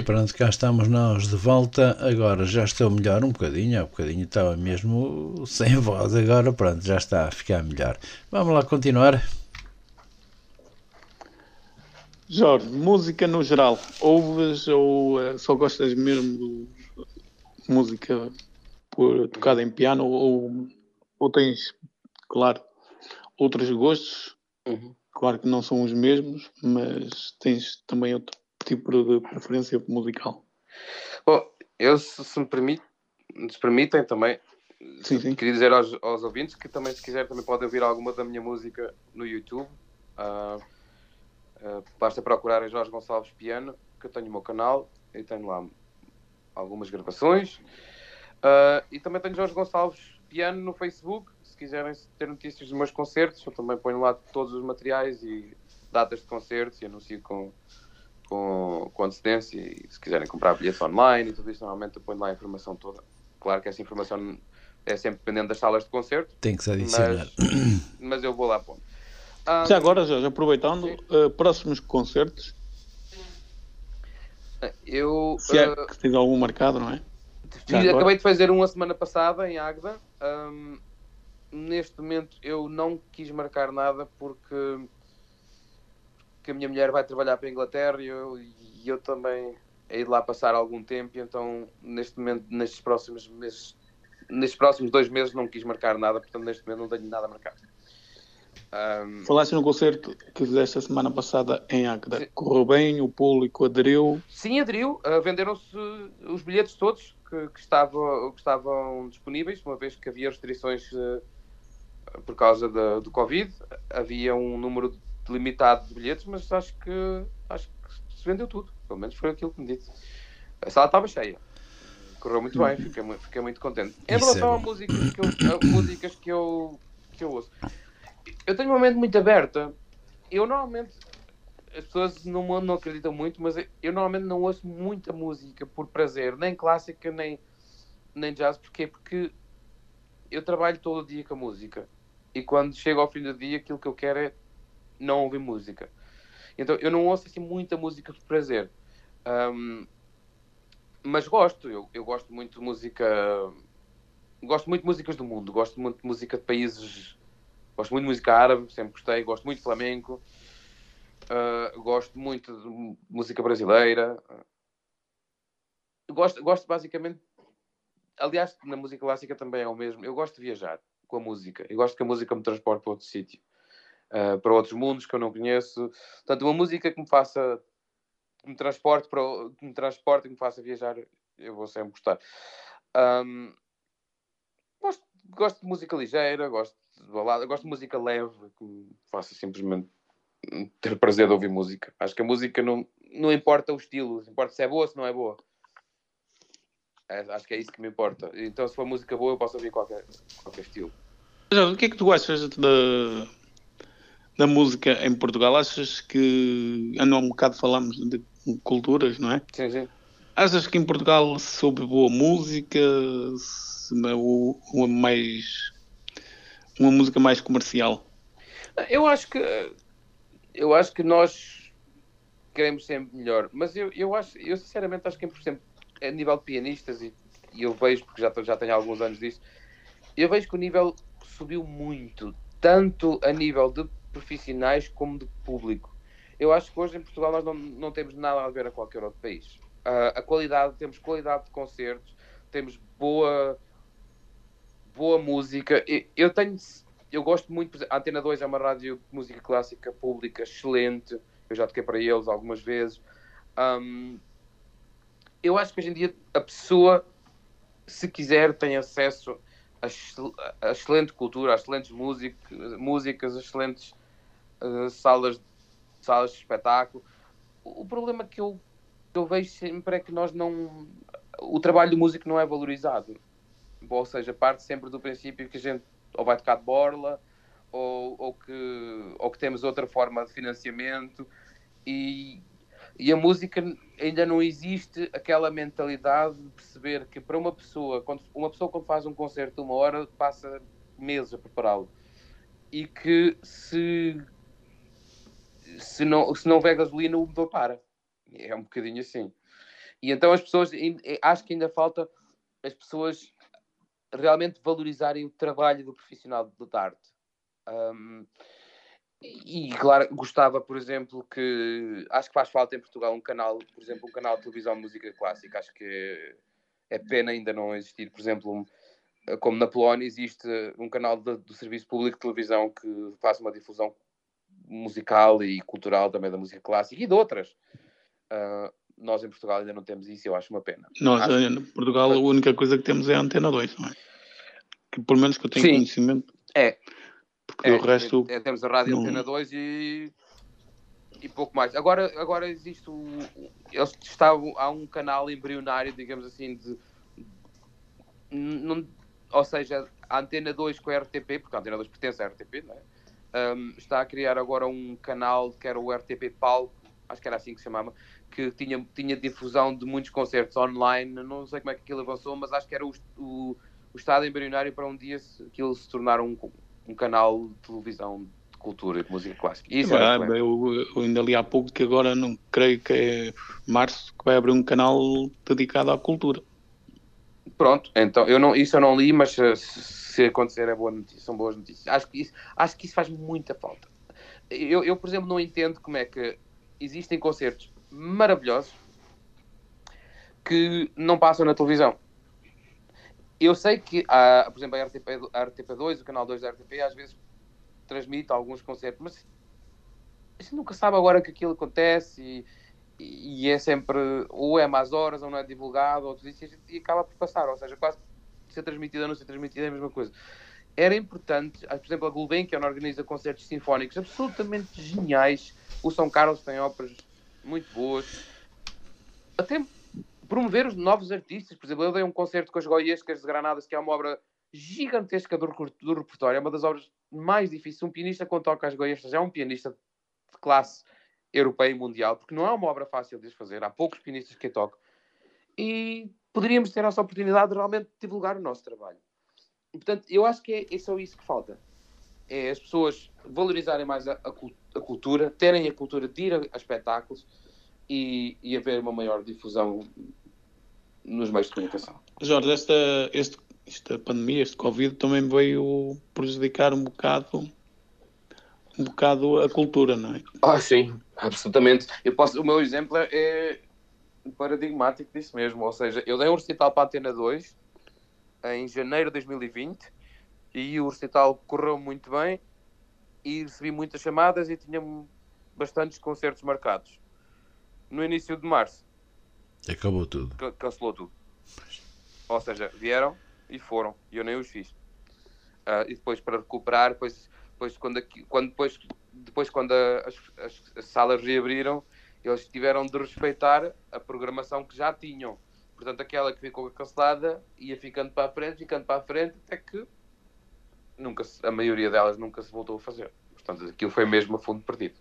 C: Pronto, cá estamos nós de volta. Agora já estou melhor um bocadinho. Há bocadinho estava mesmo sem voz. Agora pronto, já está a ficar melhor. Vamos lá continuar.
F: Jorge, música no geral, ouves ou eh, só gostas mesmo de música por, tocada em piano ou, ou tens, claro, outros gostos? Claro que não são os mesmos, mas tens também outro tipo de preferência musical.
G: Bom, eu, se, se me permite, nos permitem também,
F: Sim, sim.
G: queria dizer aos, aos ouvintes que também, se quiser, também podem ouvir alguma da minha música no YouTube. Ah, ah, basta procurar em Jorge Gonçalves Piano, que eu tenho o meu canal e tenho lá algumas gravações. Ah, e também tenho Jorge Gonçalves Piano no Facebook. Se quiserem ter notícias dos meus concertos, eu também ponho lá todos os materiais e datas de concertos e anuncio com, com, com antecedência. E se quiserem comprar bilhetes online e tudo isso, normalmente eu ponho lá a informação toda. Claro que essa informação é sempre dependendo das salas de concerto.
C: Tem que se adicionar.
G: Mas, mas eu vou lá pondo. Ah,
F: Já agora, Jorge, aproveitando, eh, próximos concertos,
G: eu
F: se, é,
G: ah,
F: que tens algum marcado, não é? Já
G: Fiz-
F: agora?
G: acabei de fazer uma semana passada em Águeda. Ahm, neste momento eu não quis marcar nada porque que a minha mulher vai trabalhar para a Inglaterra e eu, e eu também hei de lá passar algum tempo, então neste momento, nestes próximos meses, nestes próximos dois meses não quis marcar nada, portanto neste momento não tenho nada marcado. Um,
F: Falaste no concerto que fizeste a semana passada em Águeda. Correu bem, o público aderiu.
G: Sim, aderiu. Uh, Venderam-se os bilhetes todos que, que, estavam, que estavam disponíveis, uma vez que havia restrições uh, por causa da, do Covid. Havia um número limitado de bilhetes, mas acho que, acho que se vendeu tudo. Pelo menos foi aquilo que me disse. A sala estava cheia. Correu muito bem, fiquei, fiquei muito contente. Em
K: Isso
G: relação
K: é
G: a músicas que eu, a músicas que eu, que eu ouço, eu tenho uma mente muito aberta. Eu normalmente, as pessoas não, não acreditam muito, mas eu normalmente não ouço muita música por prazer, nem clássica, nem, nem jazz. Porquê? Porque eu trabalho todo o dia com a música. E quando chego ao fim do dia, aquilo que eu quero é não ouvir música. Então eu não ouço assim muita música por prazer. Um, mas gosto, eu, eu gosto muito de música. Gosto muito de músicas do mundo, gosto muito de música de países. Gosto muito de música árabe, sempre gostei, gosto muito de flamenco, uh, gosto muito de música brasileira. Gosto, gosto basicamente. Aliás, na música clássica também é o mesmo. Eu gosto de viajar com a música. Eu gosto que a música me transporte para outro sítio. Uh, para outros mundos que eu não conheço. Portanto, uma música que me faça que me transporte para que me transporte e me faça viajar, eu vou sempre gostar. Um, gosto, gosto de música ligeira, gosto de balada, gosto de música leve, que me faça simplesmente ter prazer de ouvir música. Acho que a música não, não importa o estilo, importa se é boa ou se não é boa. É, acho que é isso que me importa. Então, se for música boa, eu posso ouvir qualquer, qualquer estilo.
F: O que é que tu achas da, da música em Portugal? Achas que. Ando um bocado falamos de culturas, não é?
G: Sim, sim.
F: Achas que em Portugal se ouve boa música? Se, uma mais. Uma música mais comercial?
G: Eu acho que. Eu acho que nós queremos sempre melhor. Mas eu, eu acho. Eu sinceramente acho que, por exemplo, a nível de pianistas, e, e eu vejo, porque já, já tenho alguns anos disso, eu vejo que o nível subiu muito. Tanto a nível de profissionais como de público. Eu acho que hoje em Portugal nós não, não temos nada a ver a qualquer outro país. Uh, a qualidade, temos qualidade de concertos, temos boa, boa música. Eu, tenho, eu gosto muito, a Antena 2 é uma rádio de música clássica pública excelente, eu já toquei para eles algumas vezes. Um, eu acho que hoje em dia a pessoa, se quiser, tem acesso a, excelente cultura, a excelentes música, músicas, a excelentes uh, salas, salas de espetáculo. O problema que eu, que eu vejo sempre é que nós não. O trabalho do músico não é valorizado. Ou seja, parte sempre do princípio que a gente ou vai tocar de borla ou, ou, que, ou que temos outra forma de financiamento e, e a música ainda não existe aquela mentalidade de perceber que para uma pessoa, quando, uma pessoa quando faz um concerto de uma hora, passa meses a prepará-lo. E que se, se, não, se não houver gasolina, o motor para. É um bocadinho assim. E então as pessoas, acho que ainda falta as pessoas realmente valorizarem o trabalho do profissional de arte. Um, e claro, gostava, por exemplo, que acho que faz falta em Portugal um canal, por exemplo, um canal de televisão de música clássica. Acho que é pena ainda não existir, por exemplo, como na Polónia existe um canal de, do Serviço Público de Televisão que faz uma difusão musical e cultural também da música clássica e de outras. Uh, nós em Portugal ainda não temos isso eu acho uma pena.
F: Nós
G: acho...
F: em Portugal a única coisa que temos é a Antena 2, não é? Que pelo menos que eu tenho
G: Sim.
F: conhecimento.
G: É,
F: porque é, o resto.
G: É, temos a Rádio
F: não...
G: Antena 2 e, e pouco mais. Agora, agora existe o. Eles estavam, há um canal embrionário, digamos assim, de. Não, ou seja, a Antena 2 com a RTP, porque a Antena 2 pertence à RTP, não é? Um, está a criar agora um canal que era o RTP Palco, acho que era assim que se chamava, que tinha, tinha difusão de muitos concertos online. Não sei como é que aquilo avançou, mas acho que era o, o, o estado embrionário para um dia aquilo se tornar um, um canal de televisão de cultura e de música clássica. Isso
F: ah, eu, eu, ainda li há pouco que agora não creio que é março que vai abrir um canal dedicado à cultura.
G: Pronto, então eu não, isso eu não li, mas se, se acontecer é boa notícia, são boas notícias. Acho que, isso, acho que isso faz muita falta. eu, eu, por exemplo, não entendo como é que existem concertos maravilhosos que não passam na televisão. Eu sei que, há, por exemplo, a, RTP, a RTP2, o canal 2 da RTP, às vezes transmite alguns concertos, mas nunca sabe agora que aquilo acontece e, e é sempre, ou é mais horas, ou não é divulgado, ou tudo isso, e acaba por passar, ou seja, quase ser transmitida ou não ser transmitida é a mesma coisa. Era importante, por exemplo, a Gulbenkian organiza concertos sinfónicos absolutamente geniais. O São Carlos tem óperas muito boas. Até promover os novos artistas. Por exemplo, eu dei um concerto com as Goiescas de Granadas, que é uma obra gigantesca do, do repertório. É uma das obras mais difíceis. Um pianista quando toca as Goiescas é um pianista de classe europeia e mundial, porque não é uma obra fácil de fazer. Há poucos pianistas que a tocam. E poderíamos ter essa oportunidade de realmente divulgar o nosso trabalho. E, portanto, eu acho que é, é só isso que falta. É as pessoas valorizarem mais a, a, a cultura, terem a cultura de ir a, a espetáculos e, e, haver uma maior difusão nos meios de comunicação.
F: Jorge, esta, este, esta pandemia, este Covid, também veio prejudicar um bocado um bocado a cultura, não é?
G: Ah, sim, absolutamente. Eu posso, o meu exemplo é paradigmático disso mesmo. Ou seja, eu dei um recital para a Atena 2 em janeiro de 2020 e o recital correu muito bem e recebi muitas chamadas e tinha bastantes concertos marcados. No início de março
C: acabou tudo,
G: cancelou tudo. Ou seja, vieram e foram e eu nem os fiz. Uh, e depois para recuperar, depois, depois quando, aqui, quando depois, depois quando a, as, as, as salas reabriram, eles tiveram de respeitar a programação que já tinham. Portanto, aquela que ficou cancelada ia ficando para a frente, ficando para a frente, até que nunca se, a maioria delas nunca se voltou a fazer. Portanto, aquilo foi mesmo a fundo perdido.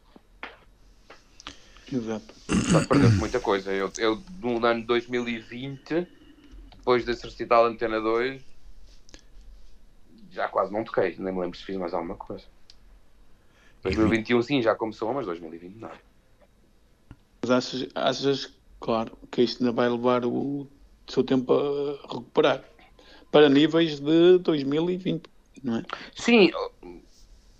F: Exato.
G: Perdeu-se muita coisa. Eu, eu, no ano 2020, depois desse recital Antena 2, já quase não toquei. Nem me lembro se fiz mais alguma coisa. 2021 sim, já começou, mas 2020 não.
F: Mas achas, achas Claro, que isto ainda vai levar o seu tempo a recuperar para níveis de 2020, não é?
G: Sim,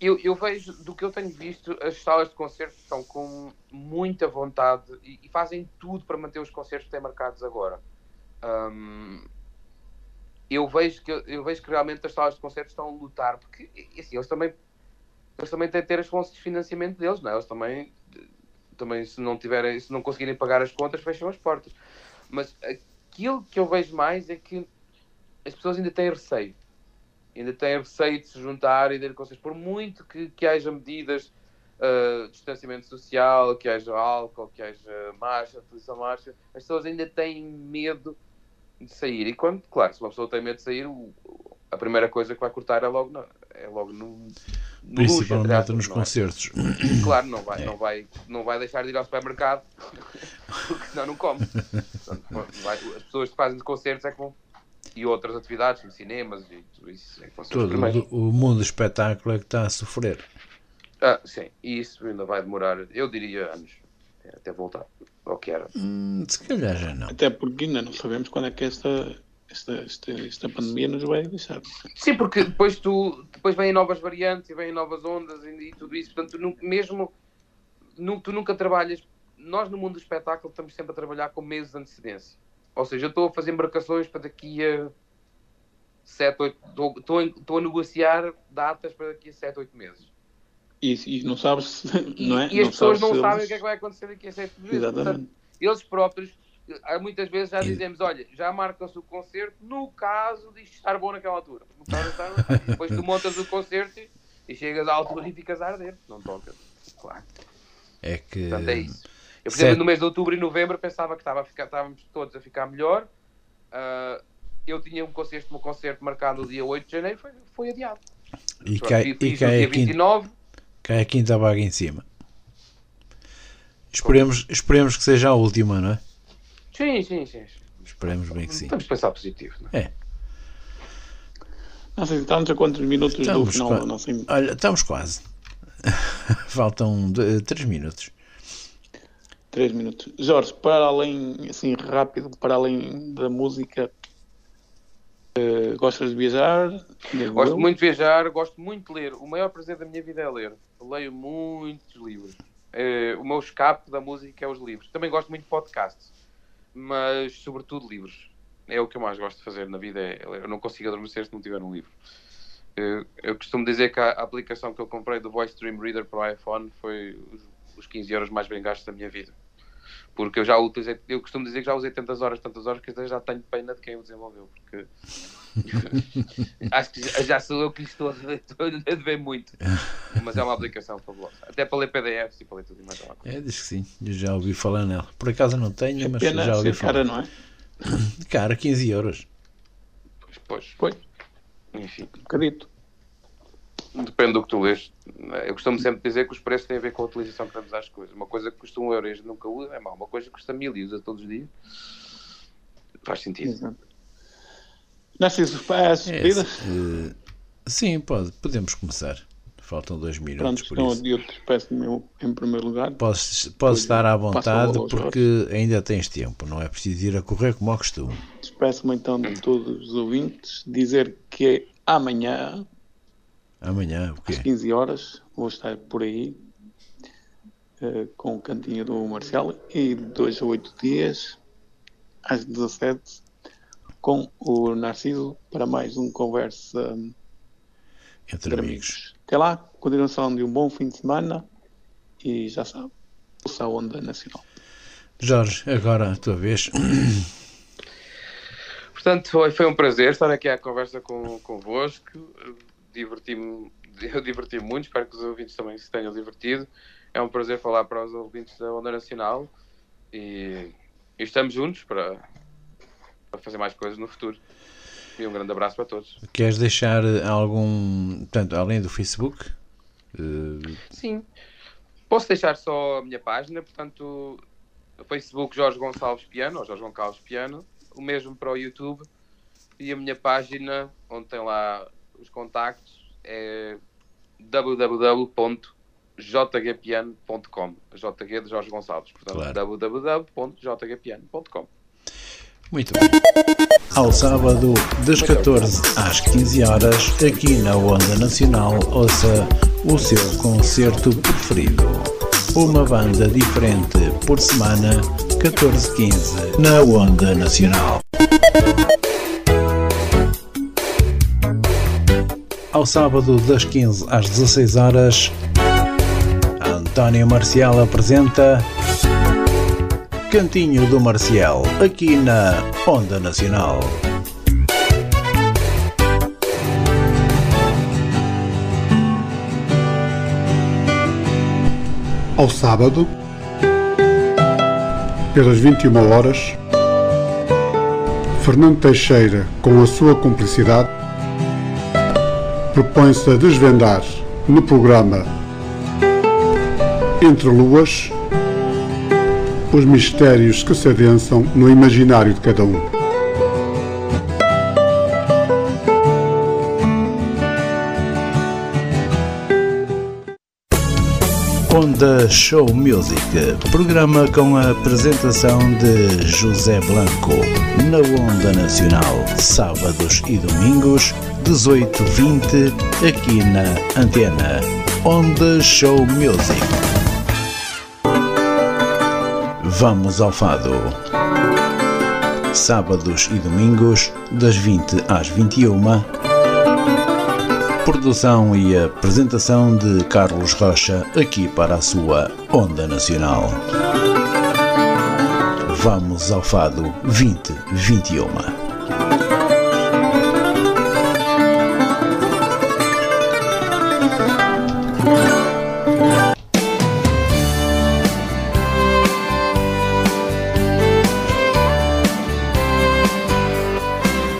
G: eu, eu vejo, do que eu tenho visto, as salas de concertos estão com muita vontade e, e fazem tudo para manter os concertos que têm marcados agora. Um, eu vejo que eu vejo que realmente as salas de concertos estão a lutar porque assim, eles também eles também têm de ter as fontes de financiamento deles, não é? Eles também também se não tiverem, se não conseguirem pagar as contas, fecham as portas. Mas aquilo que eu vejo mais é que as pessoas ainda têm receio. Ainda têm receio de se juntar e de ir Por muito que, que haja medidas uh, de distanciamento social, que haja álcool, que haja marcha, utilização marcha, as pessoas ainda têm medo de sair. E quando, claro, se uma pessoa tem medo de sair, a primeira coisa que vai cortar é logo, no, é logo no,
C: no Principalmente luxo, nos é? concertos.
G: É? Claro, não vai, é. não, vai, não vai deixar de ir ao supermercado, porque senão não come. Portanto, vai, as pessoas que fazem concertos é que vão. E outras atividades, como cinemas e tudo isso. É
C: Todo o mundo do espetáculo é que está a sofrer.
G: Ah, sim, e isso ainda vai demorar, eu diria, anos até voltar ao que era.
C: Hum, se calhar já não.
F: Até porque ainda não sabemos quando é que esta esta, esta, esta pandemia nos vai deixar.
G: Sim, porque depois tu depois vêm novas variantes e vêm novas ondas e, e tudo isso, portanto, tu, mesmo nu, tu nunca trabalhas. Nós no mundo do espetáculo estamos sempre a trabalhar com meses de antecedência. Ou seja, eu estou a fazer embarcações para daqui a 7, 8. Estou, estou a negociar datas para daqui a 7, 8 meses.
F: E, e não sabes, não é?
G: E, e as não pessoas não sabem eles... o que é que vai acontecer daqui a 7 meses. Exatamente. Portanto, eles próprios muitas vezes já dizemos, olha, já marca-se o concerto no caso de estar bom naquela altura. Estar... Depois tu montas o concerto e chegas à altura e ficas a arder. Não toca. Claro.
C: É que.
G: Portanto, é isso. Eu, por exemplo, no mês de outubro e novembro pensava que estava a ficar, estávamos todos a ficar melhor. Uh, eu tinha um concerto, um concerto marcado no dia 8 de janeiro, foi, foi adiado.
C: E cai, Pronto, e cai, dia 29. cai a quinta vaga em cima. Esperemos, esperemos que seja a última, não é?
G: Sim, sim, sim.
C: Esperemos bem que sim.
G: Temos que pensar positivo, não é?
C: É.
F: Não sei, estamos a quantos minutos estamos do final? Não
C: sei. Olha, estamos quase. Faltam 3 minutos.
F: 3 minutos. Jorge, para além, assim, rápido, para além da música, uh, gostas de viajar?
G: Gosto muito de viajar, gosto muito de ler. O maior prazer da minha vida é ler. leio muitos livros. Eh, o meu escape da música é os livros. Também gosto muito de podcasts, mas sobretudo livros. É o que eu mais gosto de fazer na vida. é- eu não consigo adormecer se não tiver um livro. Eh, eu costumo dizer que a aplicação que eu comprei do Voice Dream Reader para o iPhone foi os, os 15 euros mais bem gastos da minha vida. Porque eu já utilizei, eu costumo dizer que já usei tantas horas, tantas horas que até já tenho pena de quem o desenvolveu. Porque acho que já, sou eu que lhe estou a dever, muito. Mas é uma aplicação fabulosa. Até para ler PDFs e para ler tudo e mais alguma coisa.
C: É, diz que sim, eu já ouvi falar nela. Por acaso não tenho, mas
F: Pena
C: já ouvi
F: ser
C: falar.
F: cara, não é?
C: Cara, 15 euros.
G: Pois,
F: Pois,
G: enfim.
F: um bocadito.
G: Depende do que tu lês. Eu costumo sempre dizer que os preços têm a ver com a utilização que damos às coisas. Uma coisa que custa um euro e a gente nunca usa é mau. Uma coisa que custa mil e usa todos os dias faz sentido.
F: Exato. Narciso, as
C: É, sim, pode, podemos começar. Faltam dois minutos,
F: Pronto,
C: por
F: então
C: isso.
F: eu te despeço-me em primeiro lugar.
C: Podes, podes estar à vontade porque ainda tens tempo, não é preciso ir a correr como ao costume.
F: Despeço-me então de todos os ouvintes. Dizer que é amanhã,
C: Amanhã, o
F: às
C: quê?
F: 15 horas, vou estar por aí eh, com o cantinho do Marcial e de 2 a 8 dias, às 17, com o Narciso para mais um Conversa hum,
C: Entre amigos.
F: amigos. Até lá, continuação de um bom fim de semana e já sabe, a Onda Nacional.
C: Jorge, agora a tua vez.
G: Portanto, foi, foi um prazer estar aqui à conversa com, convosco. Diverti-me, eu diverti-me muito, espero que os ouvintes também se tenham divertido. É um prazer falar para os ouvintes da Onda Nacional e, e estamos juntos para, para fazer mais coisas no futuro. E um grande abraço para todos.
C: Queres deixar algum. Portanto, além do Facebook? eh,
G: Sim. Posso deixar só a minha página, portanto, o Facebook Jorge Gonçalves Piano, ou Jorge Gonçalves Piano, o mesmo para o YouTube, e a minha página, onde tem lá os contactos, é www.jgpiano.com JG de Jorge Gonçalves, portanto,
C: Claro.
G: www.jgpiano.com
C: Muito bem. Ao sábado, das 14 às 15 horas, aqui na Onda Nacional, ouça o seu concerto preferido. Uma banda diferente por semana, 14-15, na Onda Nacional. Ao sábado, das 15 às 16 horas, António Marcial apresenta Cantinho do Marcial, aqui na Onda Nacional.
K: Ao sábado, pelas 21 horas, Fernando Teixeira, com a sua cumplicidade, propõe-se a desvendar no programa Entre Luas os mistérios que se adensam no imaginário de cada um.
C: Onda Show Music, programa com a apresentação de José Blanco, na Onda Nacional, sábados e domingos, 18h20, aqui na Antena. Onda Show Music. Vamos ao Fado. Sábados e domingos, das 20 às 21 Produção e apresentação de Carlos Rocha, aqui para a sua Onda Nacional. Vamos ao Fado 2021.